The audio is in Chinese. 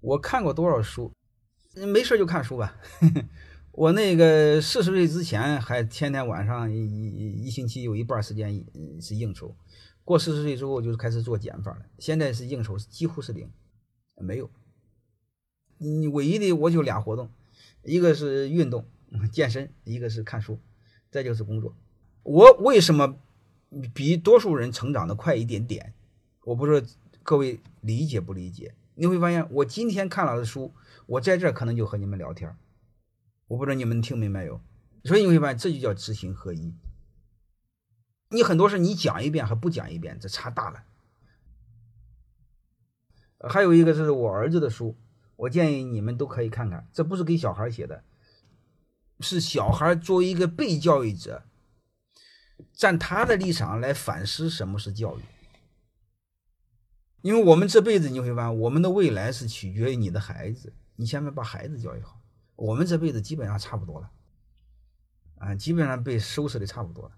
我看过多少书，没事就看书吧。我那个四十岁之前还天天晚上一一一星期有一半时间是应酬，过四十岁之后就开始做减法了。现在是应酬几乎是零，没有。你唯一的我就俩活动，一个是运动健身，一个是看书，再就是工作。我为什么比多数人成长的快一点点？我不知道各位理解不理解？你会发现，我今天看了的书，我在这可能就和你们聊天。我不知道你们听明白没有？所以你会发现，这就叫知行合一。你很多事你讲一遍和不讲一遍，这差大了。还有一个是我儿子的书，我建议你们都可以看看。这不是给小孩写的，是小孩作为一个被教育者，站他的立场来反思什么是教育。因为我们这辈子你会发现，我们的未来是取决于你的孩子，你先把孩子教育好。我们这辈子基本上差不多了，啊，基本上被收拾的差不多了。